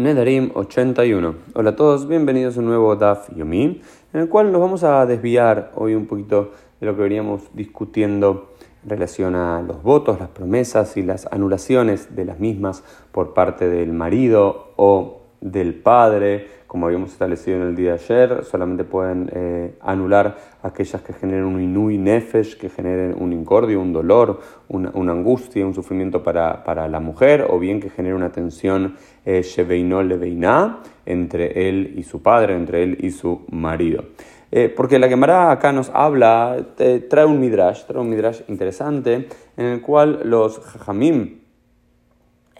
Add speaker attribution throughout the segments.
Speaker 1: Nedarim 81. Hola a todos, bienvenidos a un nuevo Daf Yomi, en el cual nos vamos a desviar hoy un poquito de lo que veníamos discutiendo en relación a los votos, las promesas y las anulaciones de las mismas por parte del marido o del padre, como habíamos establecido en el día de ayer, solamente pueden eh, anular aquellas que generen un inui nefesh, que generen un incordio, un dolor, una, angustia, un sufrimiento para, la mujer, o bien que genere una tensión eh, leveina entre él y su padre, entre él y su marido. Eh, porque la Gemara acá nos habla, trae un midrash, trae un midrash interesante, en el cual los jajamim,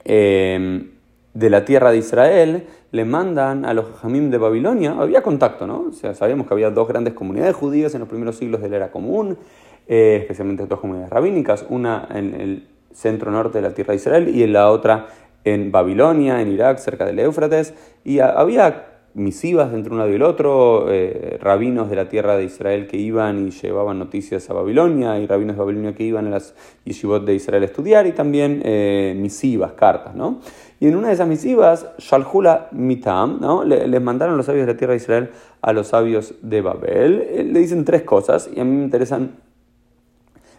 Speaker 1: eh, de la tierra de Israel, le mandan a los jamim de Babilonia, había contacto, ¿no? O sea, sabíamos que había dos grandes comunidades judías en los primeros siglos de la era común, eh, especialmente dos comunidades rabínicas, una en el centro norte de la tierra de Israel y en la otra en Babilonia, en Irak, cerca del Éufrates, y había misivas entre un lado y el otro, eh, rabinos de la tierra de Israel que iban y llevaban noticias a Babilonia, y rabinos de Babilonia que iban a las yeshivot de Israel a estudiar, y también eh, misivas, cartas, ¿no? Y en una de esas misivas, Shalhula Mitam, ¿no? Le, les mandaron los sabios de la tierra de Israel a los sabios de Babel. Eh, le dicen tres cosas, y a mí me interesan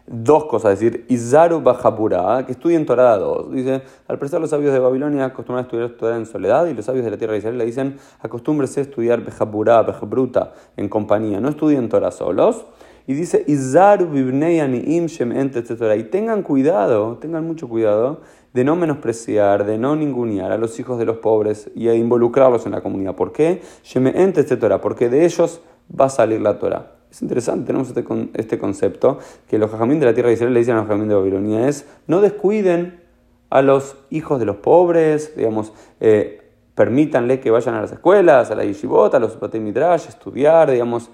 Speaker 1: dos cosas, es decir, Izaru Bajapura, que estudien Torah 2. Dice, al prestar los sabios de Babilonia acostumbran a estudiar Torah en soledad y los sabios de la tierra de Israel le dicen, acostúmbrese a estudiar Bejapurá, Bejabruta en compañía, no estudien Torah solos. Y dice, Izaru Bibneyaniim Shem etc. Y tengan cuidado, tengan mucho cuidado de no menospreciar, de no ningunear a los hijos de los pobres y a involucrarlos en la comunidad. ¿Por qué? Shem etc. Porque de ellos va a salir la Torah. Es interesante, tenemos este, este concepto que los jajamín de la tierra de Israel le dicen a los jajamín de Babilonia es no descuiden a los hijos de los pobres, digamos, eh, que vayan a las escuelas, a la yeshivot, a los batei midrash, estudiar, digamos,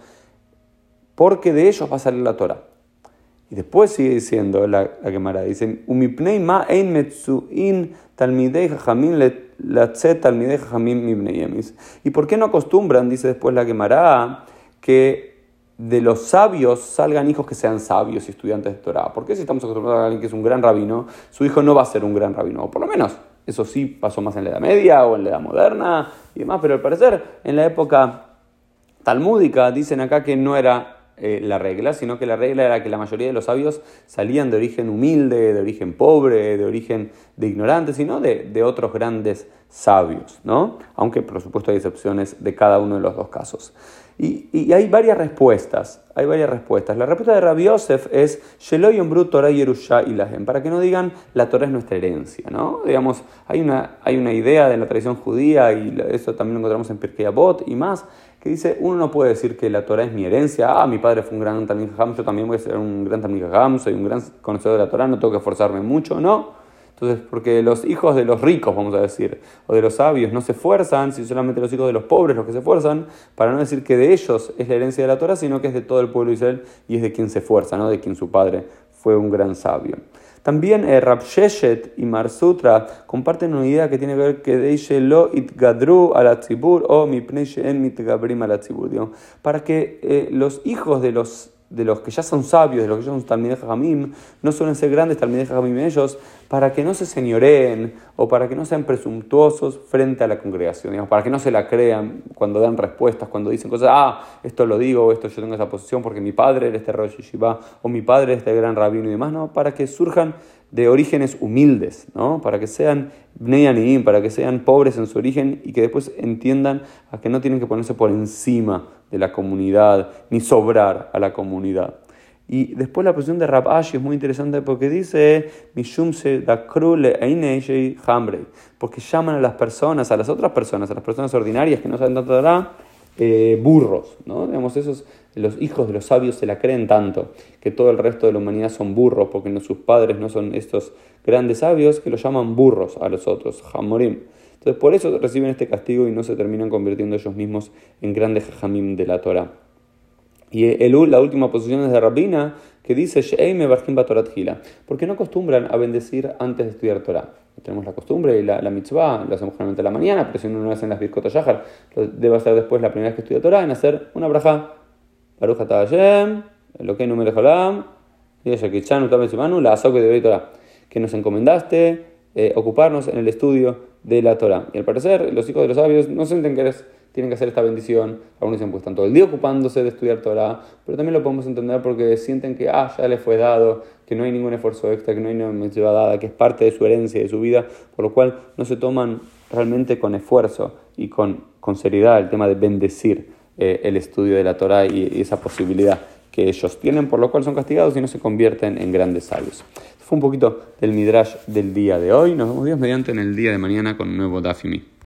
Speaker 1: porque de ellos va a salir la Torah. Y después sigue diciendo la, la Gemara, dice, umipnei ma ein metzuin talmidei jajamim latzet talmidei jajamim ¿Y por qué no acostumbran, dice después la Gemara, que de los sabios salgan hijos que sean sabios y estudiantes de Torah. ¿Por qué si estamos acostumbrados a alguien que es un gran rabino, su hijo no va a ser un gran rabino? O por lo menos, eso sí pasó más en la Edad Media o en la Edad Moderna y demás, pero al parecer en la época talmúdica dicen acá que no era eh, la regla, sino que la regla era que la mayoría de los sabios salían de origen humilde, de origen pobre, de origen de ignorante, sino de, de otros grandes sabios, ¿no? Aunque por supuesto hay excepciones de cada uno de los dos casos. Y, hay varias respuestas, hay varias respuestas. La respuesta de Rabbi Yosef es Torah para que no digan la Torah es nuestra herencia, ¿no? Digamos, hay una, hay una idea de la tradición judía, y eso también lo encontramos en Pirkei Avot y más, que dice, uno no puede decir que la Torah es mi herencia, ah, mi padre fue un gran Talmud yo también voy a ser un gran Talmud soy un gran conocedor de la Torah, no tengo que esforzarme mucho, no. Entonces, porque los hijos de los ricos, vamos a decir, o de los sabios, no se esfuerzan, si solamente los hijos de los pobres los que se esfuerzan, para no decir que de ellos es la herencia de la Torah, sino que es de todo el pueblo de Israel y es de quien se esfuerza, ¿no? de quien su padre fue un gran sabio. También eh, Rabsheshet y Marsutra comparten una idea que tiene que ver que Deishe lo itgadru la tzibur o mi en mitgabrim la tzibur, para que eh, los hijos de los de los que ya son sabios, de los que ya son Talmideh Jamim, no suelen ser grandes Talmideh Jamim ellos, para que no se señoreen o para que no sean presuntuosos frente a la congregación, digamos, para que no se la crean cuando dan respuestas, cuando dicen cosas, ah, esto lo digo, esto yo tengo esa posición porque mi padre era este Rosh Yeshiva, o mi padre es este gran rabino y demás, no, para que surjan de orígenes humildes, ¿no? para que sean bnei para que sean pobres en su origen y que después entiendan a que no tienen que ponerse por encima de la comunidad ni sobrar a la comunidad. Y después la posición de Rab Ashi es muy interesante porque dice, porque llaman a las personas, a las otras personas, a las personas ordinarias que no saben tanto de eh, burros, ¿no? Digamos, esos, los hijos de los sabios se la creen tanto, que todo el resto de la humanidad son burros, porque no, sus padres no son estos grandes sabios, que los llaman burros a los otros, Hamorim. Entonces, por eso reciben este castigo y no se terminan convirtiendo ellos mismos en grandes jamim de la Torah. Y el, la última posición es de Rabina, que dice. ¿Por qué no acostumbran a bendecir antes de estudiar Torah? Tenemos la costumbre y la, la mitzvah, lo hacemos generalmente a la mañana, pero si uno no hace en las Birkot Yahar, debe hacer después la primera vez que estudia Torah, en hacer una braja. Baruch Ata Hashem, lo que número Jolam, la de Torah, que nos encomendaste eh, ocuparnos en el estudio de la Torah. Y al parecer, los hijos de los sabios no sienten que tienen que hacer esta bendición. Algunos dicen, pues están todo el día ocupándose de estudiar Torah, pero también lo podemos entender porque sienten que ah, ya les fue dado, que no hay ningún esfuerzo extra, que no hay ninguna lleva dada, que es parte de su herencia, de su vida, por lo cual no se toman realmente con esfuerzo y con, con seriedad el tema de bendecir eh, el estudio de la Torah y, y esa posibilidad que ellos tienen, por lo cual son castigados y no se convierten en grandes sabios. Fue un poquito del Midrash del día de hoy. Nos vemos Dios mediante en el día de mañana con un nuevo Dafimi.